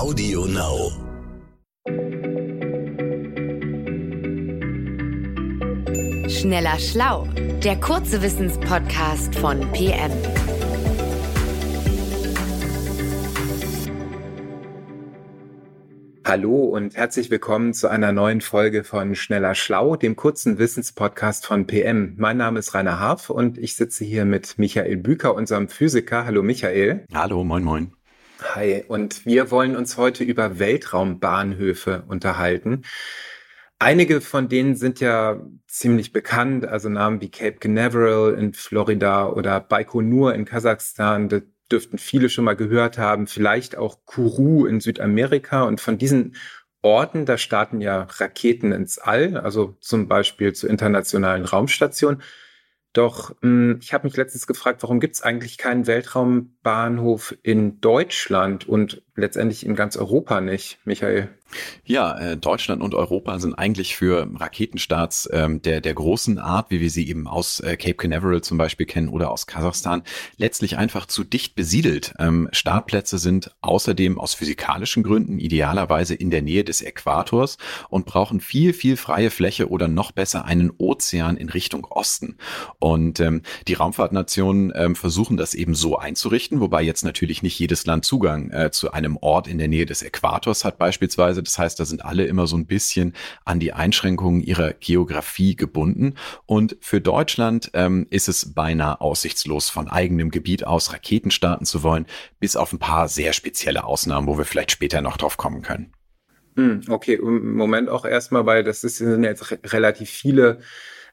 Audio Now. Schneller Schlau, der kurze Wissenspodcast von PM. Hallo und herzlich willkommen zu einer neuen Folge von Schneller Schlau, dem kurzen Wissenspodcast von PM. Mein Name ist Rainer Harf und ich sitze hier mit Michael Büker, unserem Physiker. Hallo Michael. Hallo, moin, moin. Hi, und wir wollen uns heute über Weltraumbahnhöfe unterhalten. Einige von denen sind ja ziemlich bekannt, also Namen wie Cape Canaveral in Florida oder Baikonur in Kasachstan, das dürften viele schon mal gehört haben, vielleicht auch Kourou in Südamerika und von diesen Orten, da starten ja Raketen ins All, also zum Beispiel zur internationalen Raumstation. Doch mh, hm, ich habe mich letztens gefragt, warum gibt es eigentlich keinen Weltraumbahnhof in Deutschland? Und letztendlich in ganz Europa nicht, Michael? Ja, äh, Deutschland und Europa sind eigentlich für Raketenstarts ähm, der, der großen Art, wie wir sie eben aus äh, Cape Canaveral zum Beispiel kennen oder aus Kasachstan, letztlich einfach zu dicht besiedelt. Ähm, Startplätze sind außerdem aus physikalischen Gründen idealerweise in der Nähe des Äquators und brauchen viel, viel freie Fläche oder noch besser einen Ozean in Richtung Osten. Und ähm, die Raumfahrtnationen versuchen das eben so einzurichten, wobei jetzt natürlich nicht jedes Land Zugang äh, zu einem Ort in der Nähe des Äquators hat beispielsweise. Das heißt, da sind alle immer so ein bisschen an die Einschränkungen ihrer Geografie gebunden. Und für Deutschland ähm, ist es beinahe aussichtslos, von eigenem Gebiet aus Raketen starten zu wollen, bis auf ein paar sehr spezielle Ausnahmen, wo wir vielleicht später noch drauf kommen können. Hm, okay, im Moment auch erstmal, weil das sind jetzt relativ viele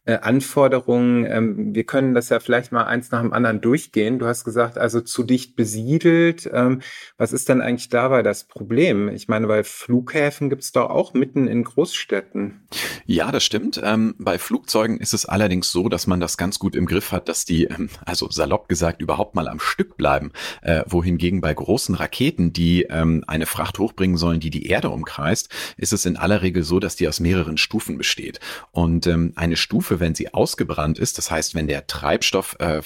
äh, Anforderungen. Ähm, wir können das ja vielleicht mal eins nach dem anderen durchgehen. Du hast gesagt, also zu dicht besiedelt. Ähm, was ist denn eigentlich dabei das Problem? Ich meine, bei Flughäfen gibt es doch auch mitten in Großstädten. Ja, das stimmt. Ähm, bei Flugzeugen ist es allerdings so, dass man das ganz gut im Griff hat, dass die, ähm, also salopp gesagt, überhaupt mal am Stück bleiben. Äh, wohingegen bei großen Raketen, die ähm, eine Fracht hochbringen sollen, die die Erde umkreist, ist es in aller Regel so, dass die aus mehreren Stufen besteht. Und ähm, eine Stufe wenn sie ausgebrannt ist, das heißt, wenn der Treibstoff, äh,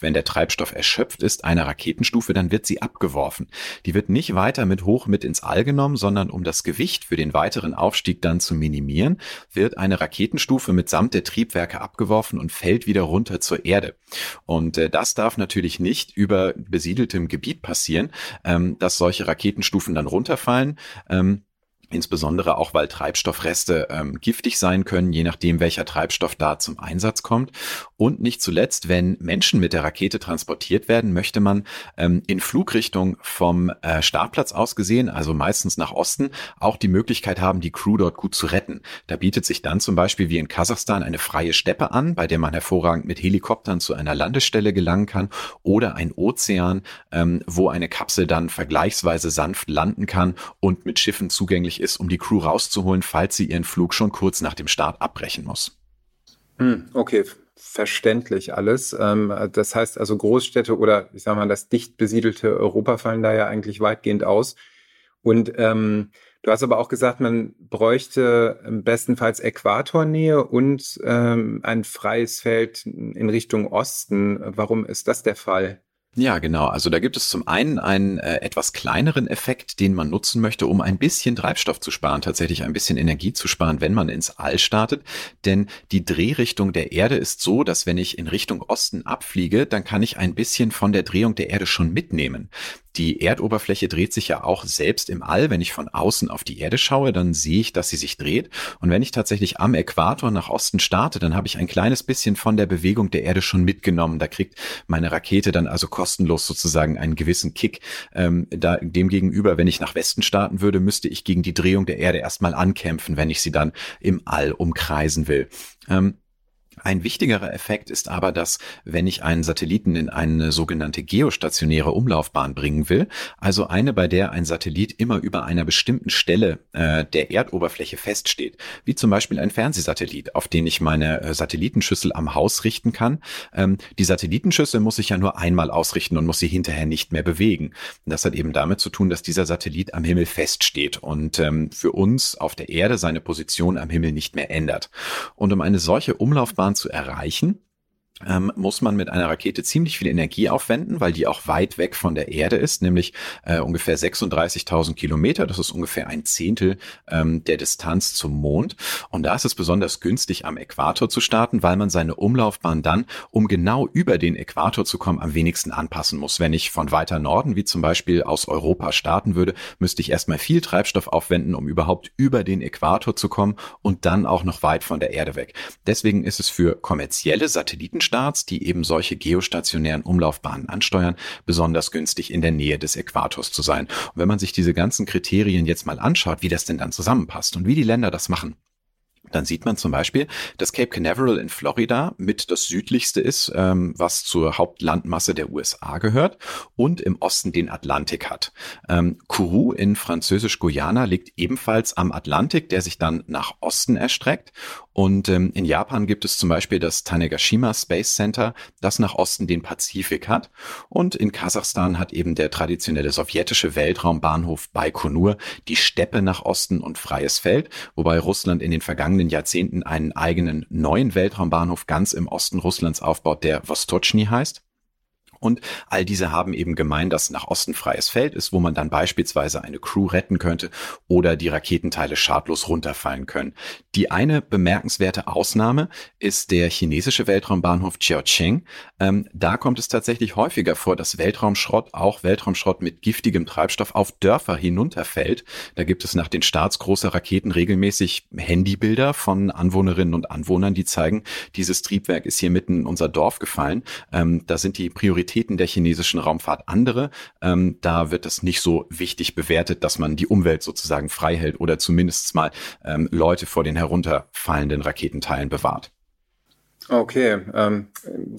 wenn der Treibstoff erschöpft ist, einer Raketenstufe, dann wird sie abgeworfen. Die wird nicht weiter mit hoch mit ins All genommen, sondern um das Gewicht für den weiteren Aufstieg dann zu minimieren, wird eine Raketenstufe mitsamt der Triebwerke abgeworfen und fällt wieder runter zur Erde. Und äh, das darf natürlich nicht über besiedeltem Gebiet passieren, ähm, dass solche Raketenstufen dann runterfallen. Ähm, Insbesondere auch, weil Treibstoffreste ähm, giftig sein können, je nachdem, welcher Treibstoff da zum Einsatz kommt. Und nicht zuletzt, wenn Menschen mit der Rakete transportiert werden, möchte man ähm, in Flugrichtung vom äh, Startplatz aus gesehen, also meistens nach Osten, auch die Möglichkeit haben, die Crew dort gut zu retten. Da bietet sich dann zum Beispiel wie in Kasachstan eine freie Steppe an, bei der man hervorragend mit Helikoptern zu einer Landestelle gelangen kann oder ein Ozean, ähm, wo eine Kapsel dann vergleichsweise sanft landen kann und mit Schiffen zugänglich notwendig ist, um die Crew rauszuholen, falls sie ihren Flug schon kurz nach dem Start abbrechen muss. Hm, okay, verständlich alles. Ähm, das heißt also Großstädte oder ich sage mal das dicht besiedelte Europa fallen da ja eigentlich weitgehend aus. Und ähm, du hast aber auch gesagt, man bräuchte bestenfalls Äquatornähe und ähm, ein freies Feld in Richtung Osten. Warum ist das der Fall? Ja, genau. Also da gibt es zum einen einen äh, etwas kleineren Effekt, den man nutzen möchte, um ein bisschen Treibstoff zu sparen, tatsächlich ein bisschen Energie zu sparen, wenn man ins All startet. Denn die Drehrichtung der Erde ist so, dass wenn ich in Richtung Osten abfliege, dann kann ich ein bisschen von der Drehung der Erde schon mitnehmen. Die Erdoberfläche dreht sich ja auch selbst im All. Wenn ich von außen auf die Erde schaue, dann sehe ich, dass sie sich dreht. Und wenn ich tatsächlich am Äquator nach Osten starte, dann habe ich ein kleines bisschen von der Bewegung der Erde schon mitgenommen. Da kriegt meine Rakete dann also kostenlos sozusagen einen gewissen Kick. Ähm, da, demgegenüber, wenn ich nach Westen starten würde, müsste ich gegen die Drehung der Erde erstmal ankämpfen, wenn ich sie dann im All umkreisen will. Ähm, ein wichtigerer Effekt ist aber, dass wenn ich einen Satelliten in eine sogenannte geostationäre Umlaufbahn bringen will, also eine, bei der ein Satellit immer über einer bestimmten Stelle äh, der Erdoberfläche feststeht, wie zum Beispiel ein Fernsehsatellit, auf den ich meine äh, Satellitenschüssel am Haus richten kann. Ähm, die Satellitenschüssel muss ich ja nur einmal ausrichten und muss sie hinterher nicht mehr bewegen. Das hat eben damit zu tun, dass dieser Satellit am Himmel feststeht und ähm, für uns auf der Erde seine Position am Himmel nicht mehr ändert. Und um eine solche Umlaufbahn zu erreichen, ähm, muss man mit einer Rakete ziemlich viel Energie aufwenden, weil die auch weit weg von der Erde ist, nämlich äh, ungefähr 36.000 Kilometer. Das ist ungefähr ein Zehntel ähm, der Distanz zum Mond. Und da ist es besonders günstig, am Äquator zu starten, weil man seine Umlaufbahn dann, um genau über den Äquator zu kommen, am wenigsten anpassen muss. Wenn ich von weiter Norden, wie zum Beispiel aus Europa starten würde, müsste ich erstmal viel Treibstoff aufwenden, um überhaupt über den Äquator zu kommen und dann auch noch weit von der Erde weg. Deswegen ist es für kommerzielle Satelliten Staatsstars, die eben solche geostationären Umlaufbahnen ansteuern, besonders günstig in der Nähe des Äquators zu sein. Und wenn man sich diese ganzen Kriterien jetzt mal anschaut, wie das denn dann zusammenpasst und wie die Länder das machen, dann sieht man zum Beispiel, dass Cape Canaveral in Florida mit das südlichste ist, ähm, was zur Hauptlandmasse der USA gehört und im Osten den Atlantik hat. Ähm, Kourou in Französisch-Guyana liegt ebenfalls am Atlantik, der sich dann nach Osten erstreckt und ähm, in Japan gibt es zum Beispiel das Tanegashima Space Center, das nach Osten den Pazifik hat. Und in Kasachstan hat eben der traditionelle sowjetische Weltraumbahnhof Baikonur die Steppe nach Osten und freies Feld, wobei Russland in den vergangenen Jahrzehnten einen eigenen neuen Weltraumbahnhof ganz im Osten Russlands aufbaut, der Vostochny heißt. Und all diese haben eben gemeint, dass nach Osten freies Feld ist, wo man dann beispielsweise eine Crew retten könnte oder die Raketenteile schadlos runterfallen können. Die eine bemerkenswerte Ausnahme ist der chinesische Weltraumbahnhof Jiaocheng. Ähm, da kommt es tatsächlich häufiger vor, dass Weltraumschrott, auch Weltraumschrott mit giftigem Treibstoff auf Dörfer hinunterfällt. Da gibt es nach den Starts großer Raketen regelmäßig Handybilder von Anwohnerinnen und Anwohnern, die zeigen, dieses Triebwerk ist hier mitten in unser Dorf gefallen. Ähm, da sind die Prioritäten Prioritäten der chinesischen Raumfahrt andere. Ähm, da wird es nicht so wichtig bewertet, dass man die Umwelt sozusagen frei hält oder zumindest mal ähm, Leute vor den herunterfallenden Raketenteilen bewahrt. Okay, ähm,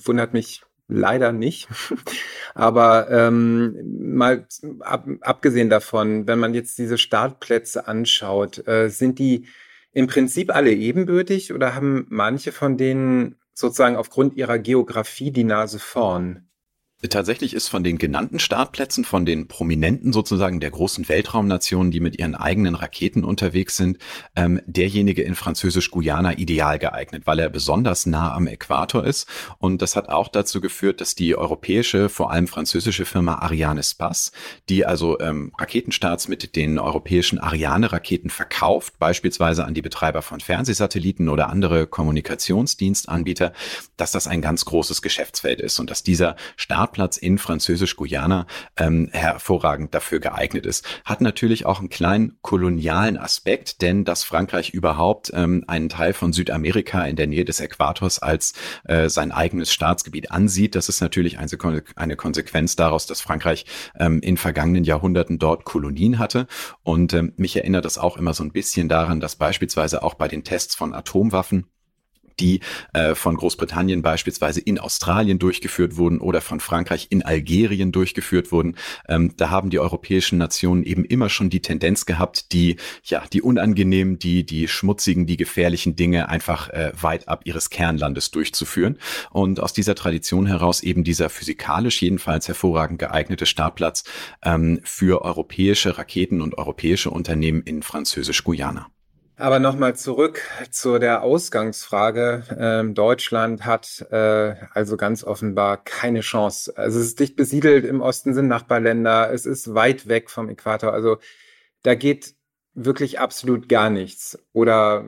wundert mich leider nicht. Aber ähm, mal ab, abgesehen davon, wenn man jetzt diese Startplätze anschaut, äh, sind die im Prinzip alle ebenbürtig oder haben manche von denen sozusagen aufgrund ihrer Geografie die Nase vorn? Tatsächlich ist von den genannten Startplätzen, von den Prominenten sozusagen der großen Weltraumnationen, die mit ihren eigenen Raketen unterwegs sind, ähm, derjenige in Französisch-Guyana ideal geeignet, weil er besonders nah am Äquator ist. Und das hat auch dazu geführt, dass die europäische, vor allem französische Firma Ariane Space, die also ähm, Raketenstarts mit den europäischen Ariane-Raketen verkauft, beispielsweise an die Betreiber von Fernsehsatelliten oder andere Kommunikationsdienstanbieter, dass das ein ganz großes Geschäftsfeld ist und dass dieser Start Startplatz in Französisch-Guyana ähm, hervorragend dafür geeignet ist. Hat natürlich auch einen kleinen kolonialen Aspekt, denn dass Frankreich überhaupt ähm, einen Teil von Südamerika in der Nähe des Äquators als äh, sein eigenes Staatsgebiet ansieht, das ist natürlich eine, eine Konsequenz daraus, dass Frankreich ähm, in vergangenen Jahrhunderten dort Kolonien hatte. Und ähm, mich erinnert das auch immer so ein bisschen daran, dass beispielsweise auch bei den Tests von Atomwaffen die äh, von Großbritannien beispielsweise in Australien durchgeführt wurden oder von Frankreich in Algerien durchgeführt wurden. Ähm, da haben die europäischen Nationen eben immer schon die Tendenz gehabt, die ja die unangenehmen, die die schmutzigen, die gefährlichen Dinge einfach äh, weit ab ihres Kernlandes durchzuführen. Und aus dieser Tradition heraus eben dieser physikalisch jedenfalls hervorragend geeignete Startplatz ähm, für europäische Raketen und europäische Unternehmen in Französisch-Guyana. Aber nochmal zurück zu der Ausgangsfrage. Ähm, Deutschland hat äh, also ganz offenbar keine Chance. Also es ist dicht besiedelt, im Osten sind Nachbarländer, es ist weit weg vom Äquator. Also da geht wirklich absolut gar nichts. Oder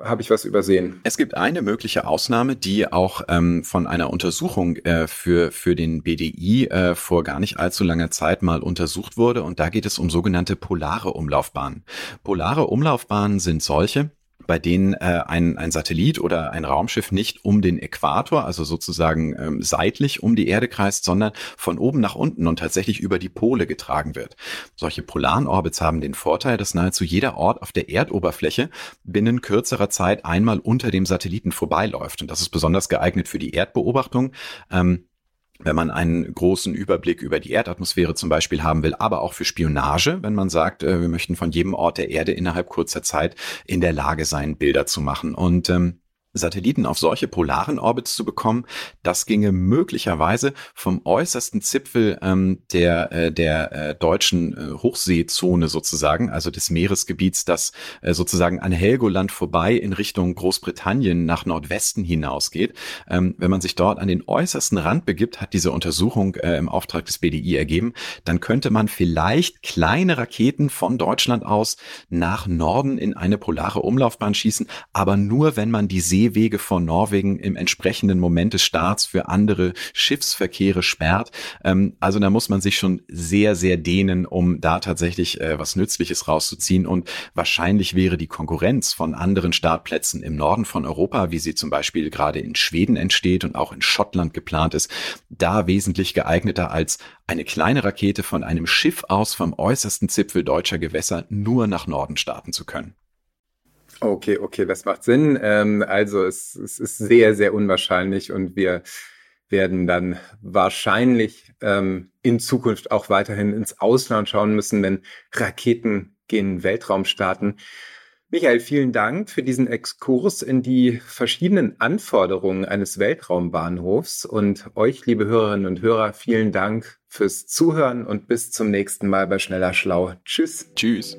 habe ich was übersehen? Es gibt eine mögliche Ausnahme, die auch ähm, von einer Untersuchung äh, für, für den BDI äh, vor gar nicht allzu langer Zeit mal untersucht wurde. Und da geht es um sogenannte polare Umlaufbahnen. Polare Umlaufbahnen sind solche, bei denen äh, ein, ein Satellit oder ein Raumschiff nicht um den Äquator, also sozusagen ähm, seitlich um die Erde kreist, sondern von oben nach unten und tatsächlich über die Pole getragen wird. Solche polaren Orbits haben den Vorteil, dass nahezu jeder Ort auf der Erdoberfläche binnen kürzerer Zeit einmal unter dem Satelliten vorbeiläuft. Und das ist besonders geeignet für die Erdbeobachtung. Ähm, wenn man einen großen Überblick über die Erdatmosphäre zum Beispiel haben will, aber auch für Spionage, wenn man sagt, äh, wir möchten von jedem Ort der Erde innerhalb kurzer Zeit in der Lage sein, Bilder zu machen. Und ähm, Satelliten auf solche polaren Orbits zu bekommen, das ginge möglicherweise vom äußersten Zipfel ähm, der, äh, der äh, deutschen äh, Hochseezone sozusagen, also des Meeresgebiets, das äh, sozusagen an Helgoland vorbei in Richtung Großbritannien nach Nordwesten hinausgeht. Ähm, wenn man sich dort an den äußersten Rand begibt, hat diese Untersuchung äh, im Auftrag des BDI ergeben, dann könnte man vielleicht kleine Raketen von Deutschland aus nach Norden in eine polare Umlaufbahn schießen, aber nur wenn man die See Seewege von Norwegen im entsprechenden Moment des Starts für andere Schiffsverkehre sperrt. Ähm, also da muss man sich schon sehr, sehr dehnen, um da tatsächlich äh, was Nützliches rauszuziehen. Und wahrscheinlich wäre die Konkurrenz von anderen Startplätzen im Norden von Europa, wie sie zum Beispiel gerade in Schweden entsteht und auch in Schottland geplant ist, da wesentlich geeigneter als eine kleine Rakete von einem Schiff aus vom äußersten Zipfel deutscher Gewässer nur nach Norden starten zu können. Okay, okay, das macht Sinn. Ähm, also es, es ist sehr, sehr unwahrscheinlich und wir werden dann wahrscheinlich ähm, in Zukunft auch weiterhin ins Ausland schauen müssen, wenn Raketen gen Weltraum starten. Michael, vielen Dank für diesen Exkurs in die verschiedenen Anforderungen eines Weltraumbahnhofs und euch, liebe Hörerinnen und Hörer, vielen Dank fürs Zuhören und bis zum nächsten Mal bei Schneller Schlau. Tschüss. Tschüss.